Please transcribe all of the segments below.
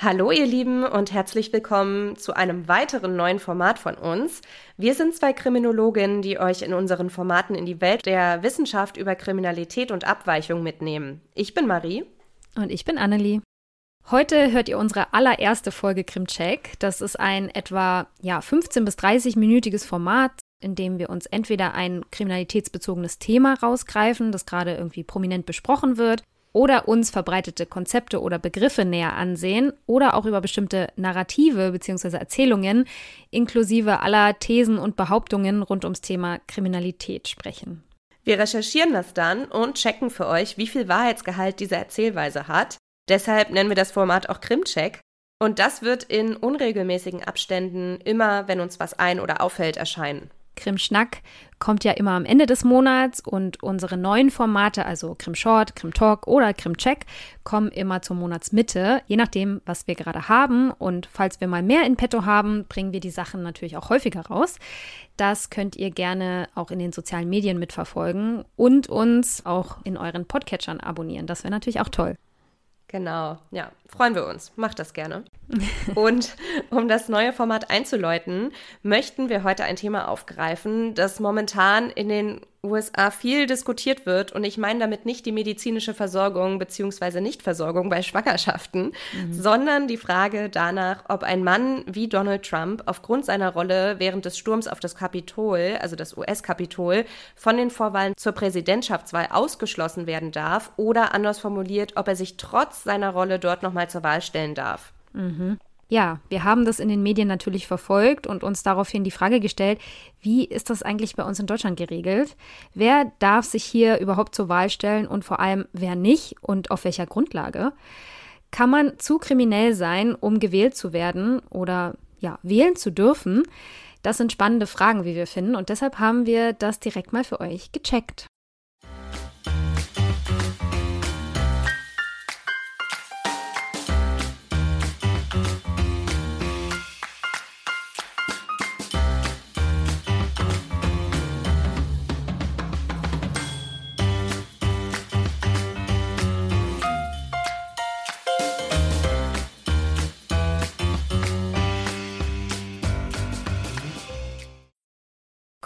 Hallo ihr Lieben und herzlich willkommen zu einem weiteren neuen Format von uns. Wir sind zwei Kriminologinnen, die euch in unseren Formaten in die Welt der Wissenschaft über Kriminalität und Abweichung mitnehmen. Ich bin Marie. Und ich bin Annelie. Heute hört ihr unsere allererste Folge Krimcheck. Das ist ein etwa ja, 15 bis 30 minütiges Format, in dem wir uns entweder ein kriminalitätsbezogenes Thema rausgreifen, das gerade irgendwie prominent besprochen wird, oder uns verbreitete Konzepte oder Begriffe näher ansehen oder auch über bestimmte Narrative bzw. Erzählungen inklusive aller Thesen und Behauptungen rund ums Thema Kriminalität sprechen. Wir recherchieren das dann und checken für euch, wie viel Wahrheitsgehalt diese Erzählweise hat. Deshalb nennen wir das Format auch Krimcheck. Und das wird in unregelmäßigen Abständen immer, wenn uns was ein- oder auffällt, erscheinen. Krim-Schnack kommt ja immer am Ende des Monats und unsere neuen Formate, also Krim Short, Krim Talk oder Krim Check, kommen immer zur Monatsmitte, je nachdem, was wir gerade haben. Und falls wir mal mehr in petto haben, bringen wir die Sachen natürlich auch häufiger raus. Das könnt ihr gerne auch in den sozialen Medien mitverfolgen und uns auch in euren Podcatchern abonnieren. Das wäre natürlich auch toll. Genau, ja, freuen wir uns. Macht das gerne. Und um das neue Format einzuläuten, möchten wir heute ein Thema aufgreifen, das momentan in den USA viel diskutiert wird. Und ich meine damit nicht die medizinische Versorgung bzw. Nichtversorgung bei Schwangerschaften, mhm. sondern die Frage danach, ob ein Mann wie Donald Trump aufgrund seiner Rolle während des Sturms auf das Kapitol, also das US-Kapitol, von den Vorwahlen zur Präsidentschaftswahl ausgeschlossen werden darf oder anders formuliert, ob er sich trotz seiner Rolle dort nochmal zur Wahl stellen darf. Mhm. Ja, wir haben das in den Medien natürlich verfolgt und uns daraufhin die Frage gestellt, wie ist das eigentlich bei uns in Deutschland geregelt? Wer darf sich hier überhaupt zur Wahl stellen und vor allem wer nicht und auf welcher Grundlage? Kann man zu kriminell sein, um gewählt zu werden oder ja, wählen zu dürfen? Das sind spannende Fragen, wie wir finden und deshalb haben wir das direkt mal für euch gecheckt.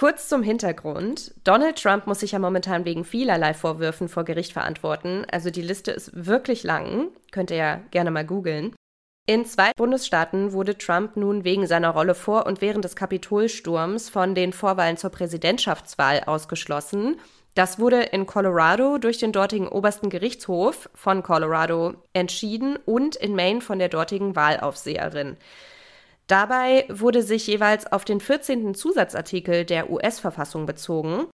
Kurz zum Hintergrund. Donald Trump muss sich ja momentan wegen vielerlei Vorwürfen vor Gericht verantworten. Also die Liste ist wirklich lang. Könnt ihr ja gerne mal googeln. In zwei Bundesstaaten wurde Trump nun wegen seiner Rolle vor und während des Kapitolsturms von den Vorwahlen zur Präsidentschaftswahl ausgeschlossen. Das wurde in Colorado durch den dortigen obersten Gerichtshof von Colorado entschieden und in Maine von der dortigen Wahlaufseherin. Dabei wurde sich jeweils auf den 14. Zusatzartikel der US-Verfassung bezogen.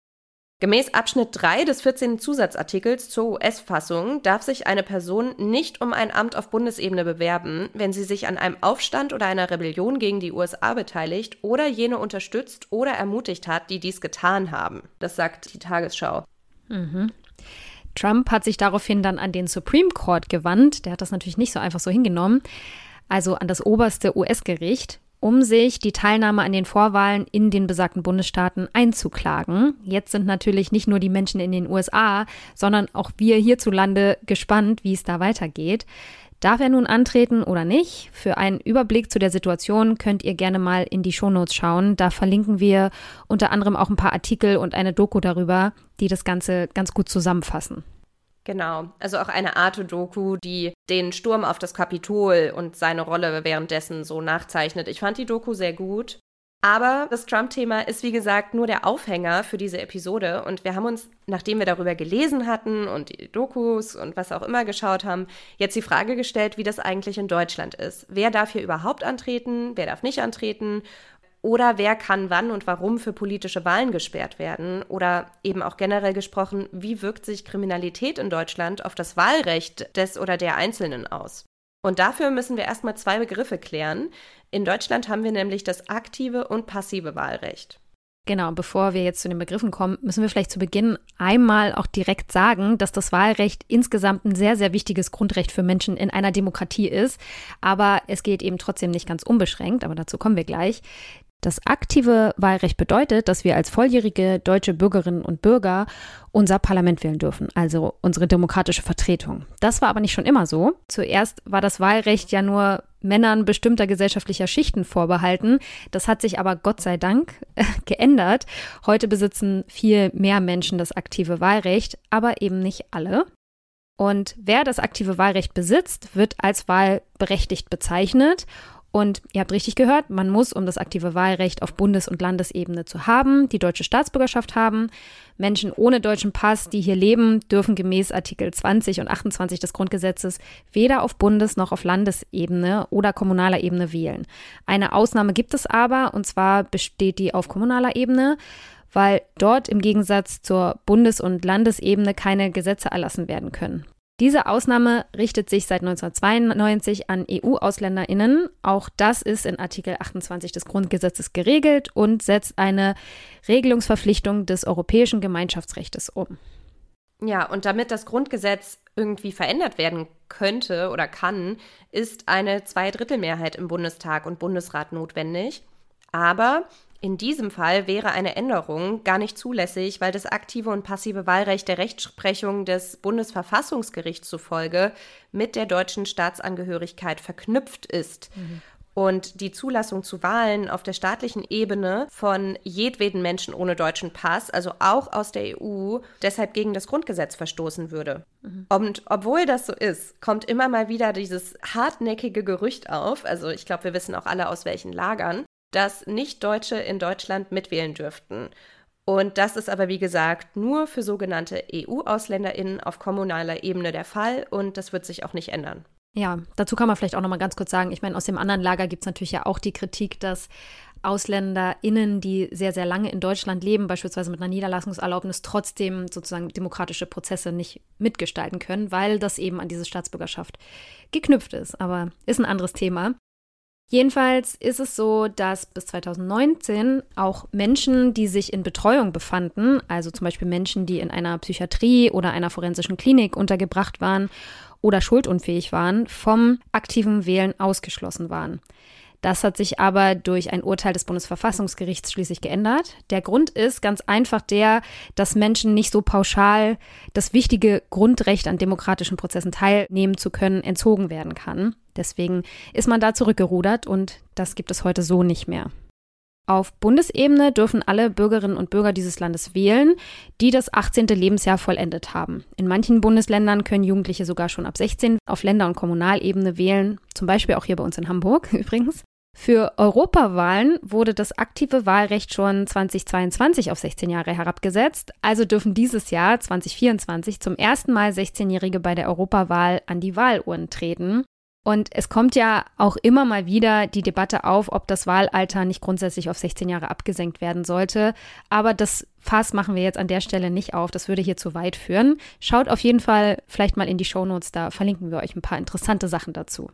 Gemäß Abschnitt 3 des 14. Zusatzartikels zur US-Fassung darf sich eine Person nicht um ein Amt auf Bundesebene bewerben, wenn sie sich an einem Aufstand oder einer Rebellion gegen die USA beteiligt oder jene unterstützt oder ermutigt hat, die dies getan haben. Das sagt die Tagesschau. Mhm. Trump hat sich daraufhin dann an den Supreme Court gewandt. Der hat das natürlich nicht so einfach so hingenommen also an das oberste US-Gericht, um sich die Teilnahme an den Vorwahlen in den besagten Bundesstaaten einzuklagen. Jetzt sind natürlich nicht nur die Menschen in den USA, sondern auch wir hierzulande gespannt, wie es da weitergeht. Darf er nun antreten oder nicht? Für einen Überblick zu der Situation könnt ihr gerne mal in die Shownotes schauen. Da verlinken wir unter anderem auch ein paar Artikel und eine Doku darüber, die das Ganze ganz gut zusammenfassen. Genau, also auch eine Arte-Doku, die den Sturm auf das Kapitol und seine Rolle währenddessen so nachzeichnet. Ich fand die Doku sehr gut. Aber das Trump-Thema ist, wie gesagt, nur der Aufhänger für diese Episode. Und wir haben uns, nachdem wir darüber gelesen hatten und die Dokus und was auch immer geschaut haben, jetzt die Frage gestellt, wie das eigentlich in Deutschland ist. Wer darf hier überhaupt antreten? Wer darf nicht antreten? Oder wer kann wann und warum für politische Wahlen gesperrt werden? Oder eben auch generell gesprochen, wie wirkt sich Kriminalität in Deutschland auf das Wahlrecht des oder der Einzelnen aus? Und dafür müssen wir erstmal zwei Begriffe klären. In Deutschland haben wir nämlich das aktive und passive Wahlrecht. Genau, bevor wir jetzt zu den Begriffen kommen, müssen wir vielleicht zu Beginn einmal auch direkt sagen, dass das Wahlrecht insgesamt ein sehr, sehr wichtiges Grundrecht für Menschen in einer Demokratie ist. Aber es geht eben trotzdem nicht ganz unbeschränkt, aber dazu kommen wir gleich. Das aktive Wahlrecht bedeutet, dass wir als volljährige deutsche Bürgerinnen und Bürger unser Parlament wählen dürfen, also unsere demokratische Vertretung. Das war aber nicht schon immer so. Zuerst war das Wahlrecht ja nur Männern bestimmter gesellschaftlicher Schichten vorbehalten. Das hat sich aber Gott sei Dank geändert. Heute besitzen viel mehr Menschen das aktive Wahlrecht, aber eben nicht alle. Und wer das aktive Wahlrecht besitzt, wird als wahlberechtigt bezeichnet. Und ihr habt richtig gehört, man muss, um das aktive Wahlrecht auf Bundes- und Landesebene zu haben, die deutsche Staatsbürgerschaft haben. Menschen ohne deutschen Pass, die hier leben, dürfen gemäß Artikel 20 und 28 des Grundgesetzes weder auf Bundes- noch auf Landesebene oder kommunaler Ebene wählen. Eine Ausnahme gibt es aber, und zwar besteht die auf kommunaler Ebene weil dort im Gegensatz zur Bundes- und Landesebene keine Gesetze erlassen werden können. Diese Ausnahme richtet sich seit 1992 an EU-AusländerInnen. Auch das ist in Artikel 28 des Grundgesetzes geregelt und setzt eine Regelungsverpflichtung des europäischen Gemeinschaftsrechts um. Ja, und damit das Grundgesetz irgendwie verändert werden könnte oder kann, ist eine Zweidrittelmehrheit im Bundestag und Bundesrat notwendig. Aber in diesem Fall wäre eine Änderung gar nicht zulässig, weil das aktive und passive Wahlrecht der Rechtsprechung des Bundesverfassungsgerichts zufolge mit der deutschen Staatsangehörigkeit verknüpft ist. Mhm. Und die Zulassung zu Wahlen auf der staatlichen Ebene von jedweden Menschen ohne deutschen Pass, also auch aus der EU, deshalb gegen das Grundgesetz verstoßen würde. Mhm. Und obwohl das so ist, kommt immer mal wieder dieses hartnäckige Gerücht auf, also ich glaube, wir wissen auch alle aus welchen Lagern, dass Nicht-Deutsche in Deutschland mitwählen dürften. Und das ist aber, wie gesagt, nur für sogenannte EU-AusländerInnen auf kommunaler Ebene der Fall und das wird sich auch nicht ändern. Ja, dazu kann man vielleicht auch noch mal ganz kurz sagen, ich meine, aus dem anderen Lager gibt es natürlich ja auch die Kritik, dass AusländerInnen, die sehr, sehr lange in Deutschland leben, beispielsweise mit einer Niederlassungserlaubnis, trotzdem sozusagen demokratische Prozesse nicht mitgestalten können, weil das eben an diese Staatsbürgerschaft geknüpft ist. Aber ist ein anderes Thema. Jedenfalls ist es so, dass bis 2019 auch Menschen, die sich in Betreuung befanden, also zum Beispiel Menschen, die in einer Psychiatrie oder einer forensischen Klinik untergebracht waren oder schuldunfähig waren, vom aktiven Wählen ausgeschlossen waren. Das hat sich aber durch ein Urteil des Bundesverfassungsgerichts schließlich geändert. Der Grund ist ganz einfach der, dass Menschen nicht so pauschal das wichtige Grundrecht an demokratischen Prozessen teilnehmen zu können entzogen werden kann. Deswegen ist man da zurückgerudert und das gibt es heute so nicht mehr. Auf Bundesebene dürfen alle Bürgerinnen und Bürger dieses Landes wählen, die das 18. Lebensjahr vollendet haben. In manchen Bundesländern können Jugendliche sogar schon ab 16 auf Länder- und Kommunalebene wählen, zum Beispiel auch hier bei uns in Hamburg übrigens. Für Europawahlen wurde das aktive Wahlrecht schon 2022 auf 16 Jahre herabgesetzt. Also dürfen dieses Jahr 2024 zum ersten Mal 16-Jährige bei der Europawahl an die Wahlurnen treten. Und es kommt ja auch immer mal wieder die Debatte auf, ob das Wahlalter nicht grundsätzlich auf 16 Jahre abgesenkt werden sollte. Aber das Fass machen wir jetzt an der Stelle nicht auf. Das würde hier zu weit führen. Schaut auf jeden Fall vielleicht mal in die Shownotes, da verlinken wir euch ein paar interessante Sachen dazu.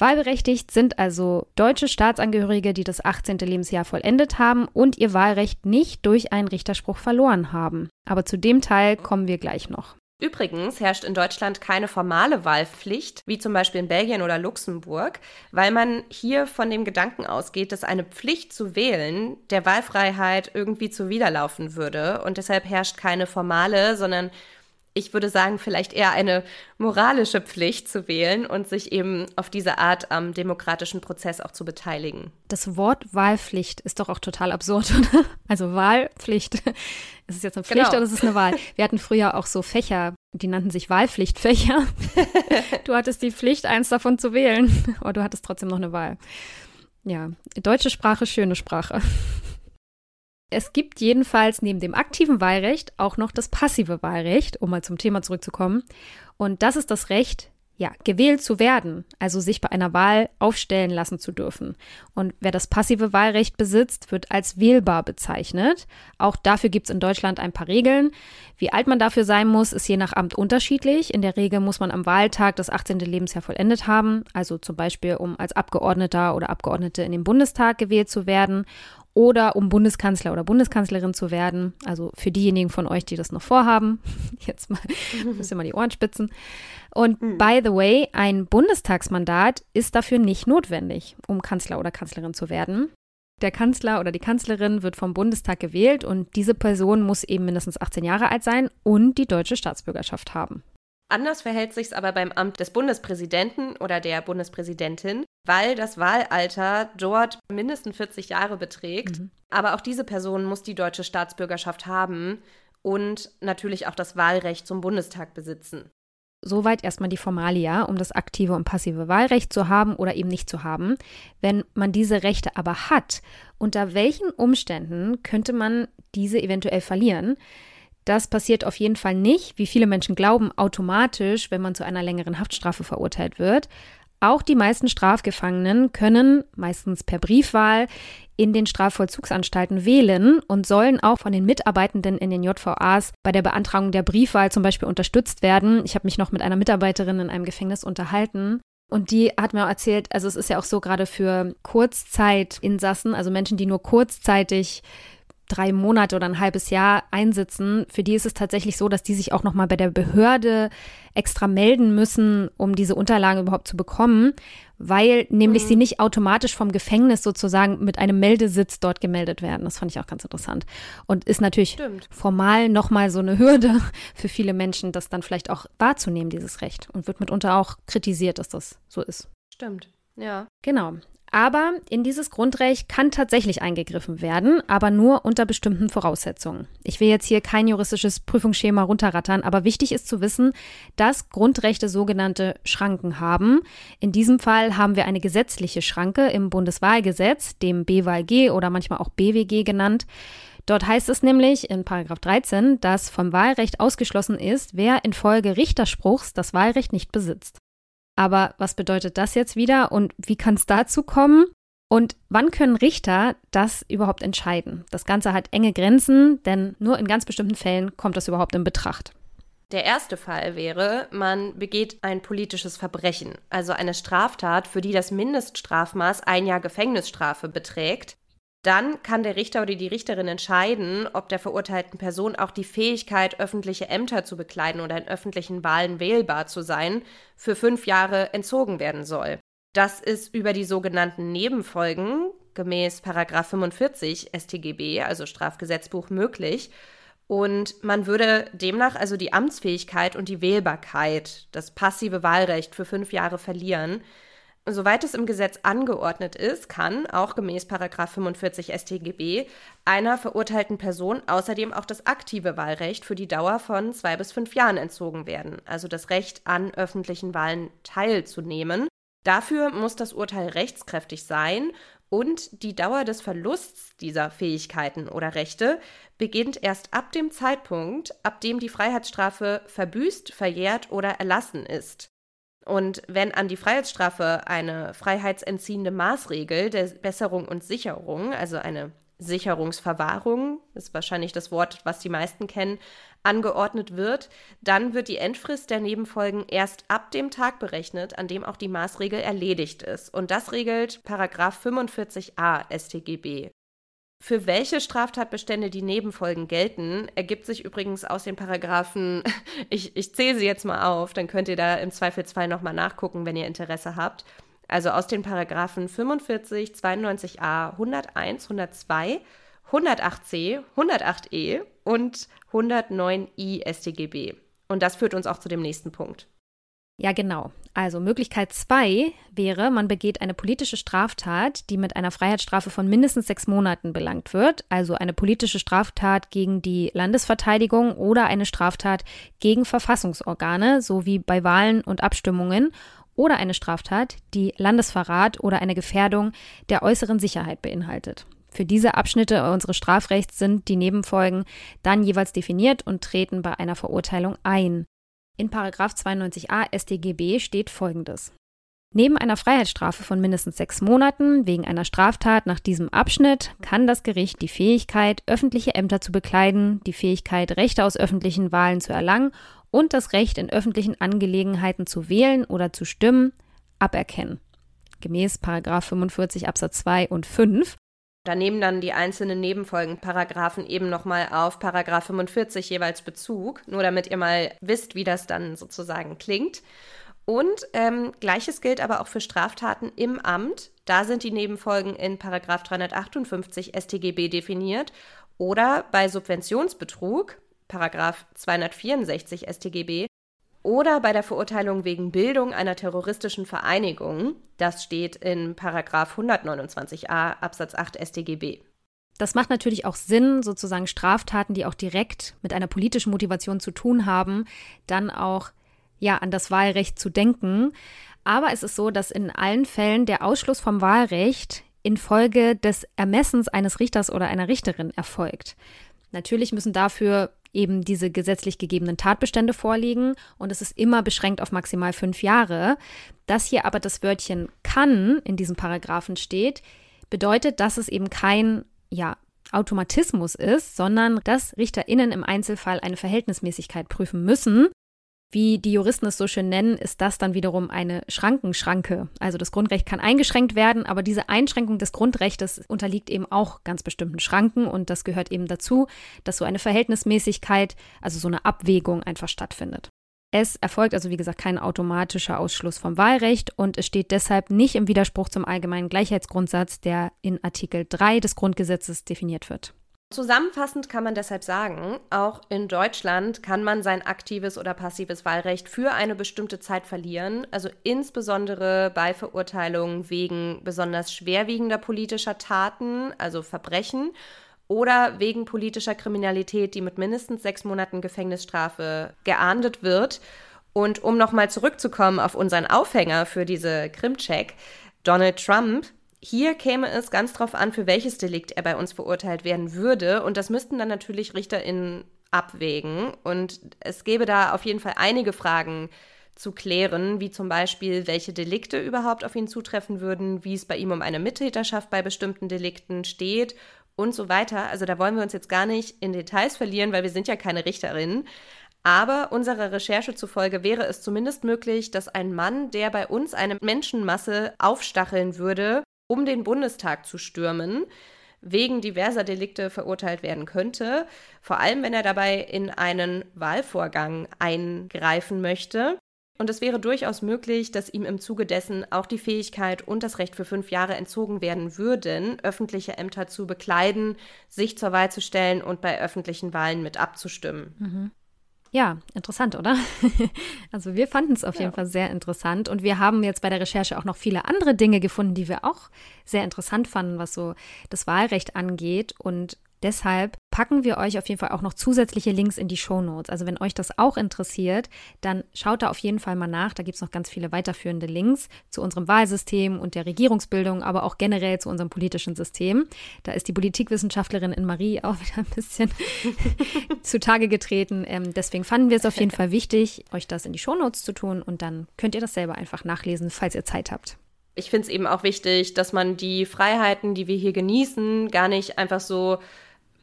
Wahlberechtigt sind also deutsche Staatsangehörige, die das 18. Lebensjahr vollendet haben und ihr Wahlrecht nicht durch einen Richterspruch verloren haben. Aber zu dem Teil kommen wir gleich noch. Übrigens herrscht in Deutschland keine formale Wahlpflicht, wie zum Beispiel in Belgien oder Luxemburg, weil man hier von dem Gedanken ausgeht, dass eine Pflicht zu wählen der Wahlfreiheit irgendwie zuwiderlaufen würde. Und deshalb herrscht keine formale, sondern ich würde sagen, vielleicht eher eine moralische Pflicht zu wählen und sich eben auf diese Art am demokratischen Prozess auch zu beteiligen. Das Wort Wahlpflicht ist doch auch total absurd, oder? Also Wahlpflicht. Ist es jetzt eine Pflicht genau. oder ist es eine Wahl? Wir hatten früher auch so Fächer, die nannten sich Wahlpflichtfächer. du hattest die Pflicht, eins davon zu wählen, aber du hattest trotzdem noch eine Wahl. Ja, deutsche Sprache, schöne Sprache. Es gibt jedenfalls neben dem aktiven Wahlrecht auch noch das passive Wahlrecht, um mal zum Thema zurückzukommen. Und das ist das Recht, ja, gewählt zu werden, also sich bei einer Wahl aufstellen lassen zu dürfen. Und wer das passive Wahlrecht besitzt, wird als wählbar bezeichnet. Auch dafür gibt es in Deutschland ein paar Regeln. Wie alt man dafür sein muss, ist je nach Amt unterschiedlich. In der Regel muss man am Wahltag das 18. Lebensjahr vollendet haben, also zum Beispiel um als Abgeordneter oder Abgeordnete in den Bundestag gewählt zu werden oder um Bundeskanzler oder Bundeskanzlerin zu werden. Also für diejenigen von euch, die das noch vorhaben, jetzt mal müsst ihr mal die Ohren spitzen. Und mhm. by the way, ein Bundestagsmandat ist dafür nicht notwendig, um Kanzler oder Kanzlerin zu werden. Der Kanzler oder die Kanzlerin wird vom Bundestag gewählt und diese Person muss eben mindestens 18 Jahre alt sein und die deutsche Staatsbürgerschaft haben. Anders verhält sich es aber beim Amt des Bundespräsidenten oder der Bundespräsidentin, weil das Wahlalter dort mindestens 40 Jahre beträgt. Mhm. Aber auch diese Person muss die deutsche Staatsbürgerschaft haben und natürlich auch das Wahlrecht zum Bundestag besitzen. Soweit erstmal die Formalia, um das aktive und passive Wahlrecht zu haben oder eben nicht zu haben. Wenn man diese Rechte aber hat, unter welchen Umständen könnte man diese eventuell verlieren? Das passiert auf jeden Fall nicht, wie viele Menschen glauben, automatisch, wenn man zu einer längeren Haftstrafe verurteilt wird. Auch die meisten Strafgefangenen können, meistens per Briefwahl, in den Strafvollzugsanstalten wählen und sollen auch von den Mitarbeitenden in den JVAs bei der Beantragung der Briefwahl zum Beispiel unterstützt werden. Ich habe mich noch mit einer Mitarbeiterin in einem Gefängnis unterhalten. Und die hat mir auch erzählt, also es ist ja auch so gerade für Kurzzeitinsassen, also Menschen, die nur kurzzeitig drei Monate oder ein halbes Jahr einsitzen, für die ist es tatsächlich so, dass die sich auch nochmal bei der Behörde extra melden müssen, um diese Unterlagen überhaupt zu bekommen, weil nämlich mhm. sie nicht automatisch vom Gefängnis sozusagen mit einem Meldesitz dort gemeldet werden. Das fand ich auch ganz interessant. Und ist natürlich Stimmt. formal nochmal so eine Hürde für viele Menschen, das dann vielleicht auch wahrzunehmen, dieses Recht. Und wird mitunter auch kritisiert, dass das so ist. Stimmt. Ja. Genau. Aber in dieses Grundrecht kann tatsächlich eingegriffen werden, aber nur unter bestimmten Voraussetzungen. Ich will jetzt hier kein juristisches Prüfungsschema runterrattern, aber wichtig ist zu wissen, dass Grundrechte sogenannte Schranken haben. In diesem Fall haben wir eine gesetzliche Schranke im Bundeswahlgesetz, dem BWahlG oder manchmal auch BWG genannt. Dort heißt es nämlich in Paragraph 13, dass vom Wahlrecht ausgeschlossen ist, wer infolge Richterspruchs das Wahlrecht nicht besitzt. Aber was bedeutet das jetzt wieder und wie kann es dazu kommen? Und wann können Richter das überhaupt entscheiden? Das Ganze hat enge Grenzen, denn nur in ganz bestimmten Fällen kommt das überhaupt in Betracht. Der erste Fall wäre, man begeht ein politisches Verbrechen, also eine Straftat, für die das Mindeststrafmaß ein Jahr Gefängnisstrafe beträgt dann kann der Richter oder die Richterin entscheiden, ob der verurteilten Person auch die Fähigkeit, öffentliche Ämter zu bekleiden oder in öffentlichen Wahlen wählbar zu sein, für fünf Jahre entzogen werden soll. Das ist über die sogenannten Nebenfolgen gemäß 45 StGB, also Strafgesetzbuch, möglich. Und man würde demnach also die Amtsfähigkeit und die Wählbarkeit, das passive Wahlrecht für fünf Jahre verlieren. Soweit es im Gesetz angeordnet ist, kann auch gemäß 45 StGB einer verurteilten Person außerdem auch das aktive Wahlrecht für die Dauer von zwei bis fünf Jahren entzogen werden, also das Recht an öffentlichen Wahlen teilzunehmen. Dafür muss das Urteil rechtskräftig sein und die Dauer des Verlusts dieser Fähigkeiten oder Rechte beginnt erst ab dem Zeitpunkt, ab dem die Freiheitsstrafe verbüßt, verjährt oder erlassen ist. Und wenn an die Freiheitsstrafe eine freiheitsentziehende Maßregel der Besserung und Sicherung, also eine Sicherungsverwahrung, ist wahrscheinlich das Wort, was die meisten kennen, angeordnet wird, dann wird die Endfrist der Nebenfolgen erst ab dem Tag berechnet, an dem auch die Maßregel erledigt ist. Und das regelt Paragraph 45a StGB. Für welche Straftatbestände die Nebenfolgen gelten, ergibt sich übrigens aus den Paragraphen, ich, ich zähle sie jetzt mal auf, dann könnt ihr da im Zweifelsfall nochmal nachgucken, wenn ihr Interesse habt. Also aus den Paragraphen 45, 92a, 101, 102, 108c, 108e und 109i StGB. Und das führt uns auch zu dem nächsten Punkt. Ja, genau. Also Möglichkeit zwei wäre, man begeht eine politische Straftat, die mit einer Freiheitsstrafe von mindestens sechs Monaten belangt wird, also eine politische Straftat gegen die Landesverteidigung oder eine Straftat gegen Verfassungsorgane sowie bei Wahlen und Abstimmungen oder eine Straftat, die Landesverrat oder eine Gefährdung der äußeren Sicherheit beinhaltet. Für diese Abschnitte unseres Strafrechts sind die Nebenfolgen dann jeweils definiert und treten bei einer Verurteilung ein. In 92a StGB steht folgendes. Neben einer Freiheitsstrafe von mindestens sechs Monaten wegen einer Straftat nach diesem Abschnitt kann das Gericht die Fähigkeit, öffentliche Ämter zu bekleiden, die Fähigkeit, Rechte aus öffentlichen Wahlen zu erlangen und das Recht, in öffentlichen Angelegenheiten zu wählen oder zu stimmen, aberkennen. Gemäß 45 Absatz 2 und 5 da nehmen dann die einzelnen Nebenfolgenparagraphen eben nochmal auf Paragraph 45 jeweils Bezug, nur damit ihr mal wisst, wie das dann sozusagen klingt. Und ähm, gleiches gilt aber auch für Straftaten im Amt. Da sind die Nebenfolgen in Paragraf 358 StGB definiert. Oder bei Subventionsbetrug, Paragraf 264 StGB, oder bei der Verurteilung wegen Bildung einer terroristischen Vereinigung. Das steht in Paragraf 129a Absatz 8 StGB. Das macht natürlich auch Sinn, sozusagen Straftaten, die auch direkt mit einer politischen Motivation zu tun haben, dann auch ja an das Wahlrecht zu denken. Aber es ist so, dass in allen Fällen der Ausschluss vom Wahlrecht infolge des Ermessens eines Richters oder einer Richterin erfolgt. Natürlich müssen dafür eben diese gesetzlich gegebenen Tatbestände vorliegen und es ist immer beschränkt auf maximal fünf Jahre. Dass hier aber das Wörtchen kann in diesem Paragraphen steht, bedeutet, dass es eben kein ja, Automatismus ist, sondern dass RichterInnen im Einzelfall eine Verhältnismäßigkeit prüfen müssen. Wie die Juristen es so schön nennen, ist das dann wiederum eine Schrankenschranke. Also das Grundrecht kann eingeschränkt werden, aber diese Einschränkung des Grundrechts unterliegt eben auch ganz bestimmten Schranken und das gehört eben dazu, dass so eine Verhältnismäßigkeit, also so eine Abwägung einfach stattfindet. Es erfolgt also, wie gesagt, kein automatischer Ausschluss vom Wahlrecht und es steht deshalb nicht im Widerspruch zum allgemeinen Gleichheitsgrundsatz, der in Artikel 3 des Grundgesetzes definiert wird. Zusammenfassend kann man deshalb sagen, auch in Deutschland kann man sein aktives oder passives Wahlrecht für eine bestimmte Zeit verlieren, also insbesondere bei Verurteilungen wegen besonders schwerwiegender politischer Taten, also Verbrechen oder wegen politischer Kriminalität, die mit mindestens sechs Monaten Gefängnisstrafe geahndet wird. Und um nochmal zurückzukommen auf unseren Aufhänger für diese Krimcheck, Donald Trump, hier käme es ganz drauf an, für welches Delikt er bei uns verurteilt werden würde. Und das müssten dann natürlich RichterInnen abwägen. Und es gäbe da auf jeden Fall einige Fragen zu klären, wie zum Beispiel, welche Delikte überhaupt auf ihn zutreffen würden, wie es bei ihm um eine Mittäterschaft bei bestimmten Delikten steht und so weiter. Also da wollen wir uns jetzt gar nicht in Details verlieren, weil wir sind ja keine Richterinnen. Aber unserer Recherche zufolge wäre es zumindest möglich, dass ein Mann, der bei uns eine Menschenmasse aufstacheln würde, um den Bundestag zu stürmen, wegen diverser Delikte verurteilt werden könnte, vor allem wenn er dabei in einen Wahlvorgang eingreifen möchte. Und es wäre durchaus möglich, dass ihm im Zuge dessen auch die Fähigkeit und das Recht für fünf Jahre entzogen werden würden, öffentliche Ämter zu bekleiden, sich zur Wahl zu stellen und bei öffentlichen Wahlen mit abzustimmen. Mhm. Ja, interessant, oder? also wir fanden es auf ja. jeden Fall sehr interessant und wir haben jetzt bei der Recherche auch noch viele andere Dinge gefunden, die wir auch sehr interessant fanden, was so das Wahlrecht angeht und Deshalb packen wir euch auf jeden Fall auch noch zusätzliche Links in die Show Notes. Also wenn euch das auch interessiert, dann schaut da auf jeden Fall mal nach. Da gibt es noch ganz viele weiterführende Links zu unserem Wahlsystem und der Regierungsbildung, aber auch generell zu unserem politischen System. Da ist die Politikwissenschaftlerin in Marie auch wieder ein bisschen zutage getreten. Ähm, deswegen fanden wir es auf jeden Fall wichtig, euch das in die Show Notes zu tun und dann könnt ihr das selber einfach nachlesen, falls ihr Zeit habt ich finde es eben auch wichtig, dass man die Freiheiten, die wir hier genießen, gar nicht einfach so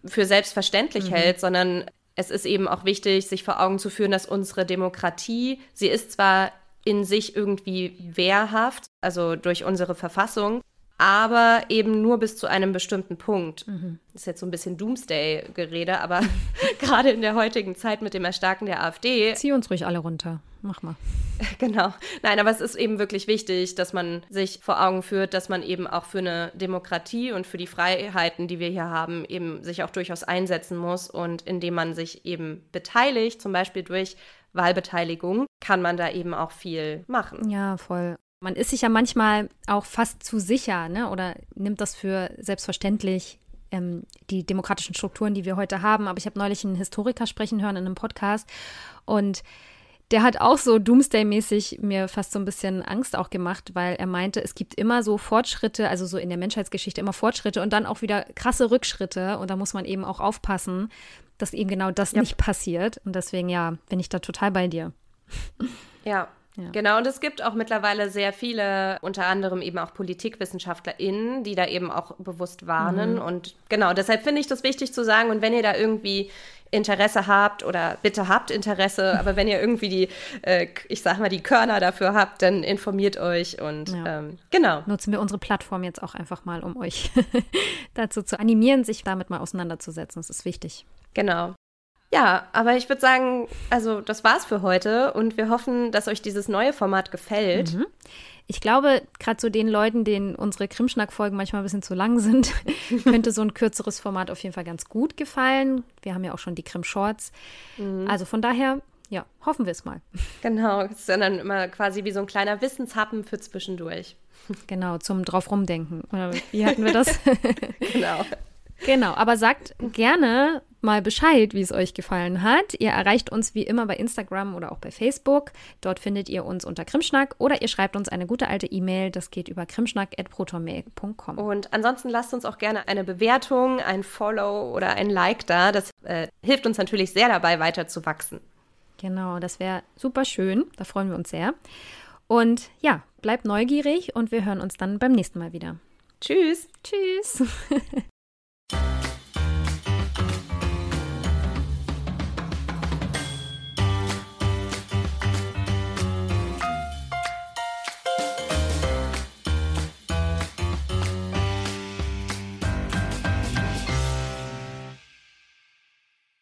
für selbstverständlich mhm. hält, sondern es ist eben auch wichtig, sich vor Augen zu führen, dass unsere Demokratie, sie ist zwar in sich irgendwie wehrhaft, also durch unsere Verfassung, aber eben nur bis zu einem bestimmten Punkt. Mhm. Das ist jetzt so ein bisschen Doomsday-Gerede, aber gerade in der heutigen Zeit mit dem Erstarken der AfD. Zieh uns ruhig alle runter. Mach mal. Genau. Nein, aber es ist eben wirklich wichtig, dass man sich vor Augen führt, dass man eben auch für eine Demokratie und für die Freiheiten, die wir hier haben, eben sich auch durchaus einsetzen muss. Und indem man sich eben beteiligt, zum Beispiel durch Wahlbeteiligung, kann man da eben auch viel machen. Ja, voll. Man ist sich ja manchmal auch fast zu sicher, ne? Oder nimmt das für selbstverständlich, ähm, die demokratischen Strukturen, die wir heute haben. Aber ich habe neulich einen Historiker sprechen hören in einem Podcast und der hat auch so Doomsday-mäßig mir fast so ein bisschen Angst auch gemacht, weil er meinte, es gibt immer so Fortschritte, also so in der Menschheitsgeschichte immer Fortschritte und dann auch wieder krasse Rückschritte. Und da muss man eben auch aufpassen, dass eben genau das ja. nicht passiert. Und deswegen, ja, bin ich da total bei dir. Ja, ja. Genau, und es gibt auch mittlerweile sehr viele, unter anderem eben auch PolitikwissenschaftlerInnen, die da eben auch bewusst warnen. Mhm. Und genau, deshalb finde ich das wichtig zu sagen. Und wenn ihr da irgendwie Interesse habt oder bitte habt Interesse, aber wenn ihr irgendwie die, äh, ich sag mal, die Körner dafür habt, dann informiert euch und ja. ähm, genau. Nutzen wir unsere Plattform jetzt auch einfach mal, um euch dazu zu animieren, sich damit mal auseinanderzusetzen. Das ist wichtig. Genau. Ja, aber ich würde sagen, also das war's für heute und wir hoffen, dass euch dieses neue Format gefällt. Mhm. Ich glaube, gerade zu den Leuten, denen unsere Krimschnack-Folgen manchmal ein bisschen zu lang sind, könnte so ein kürzeres Format auf jeden Fall ganz gut gefallen. Wir haben ja auch schon die Krim-Shorts. Mhm. Also von daher, ja, hoffen wir es mal. Genau, es ist dann immer quasi wie so ein kleiner Wissenshappen für zwischendurch. Genau, zum drauf rumdenken. Oder wie hatten wir das? genau. Genau, aber sagt gerne mal Bescheid, wie es euch gefallen hat. Ihr erreicht uns wie immer bei Instagram oder auch bei Facebook. Dort findet ihr uns unter Krimschnack oder ihr schreibt uns eine gute alte E-Mail. Das geht über krimschnack.protonmail.com. Und ansonsten lasst uns auch gerne eine Bewertung, ein Follow oder ein Like da. Das äh, hilft uns natürlich sehr dabei, weiter zu wachsen. Genau, das wäre super schön. Da freuen wir uns sehr. Und ja, bleibt neugierig und wir hören uns dann beim nächsten Mal wieder. Tschüss. Tschüss.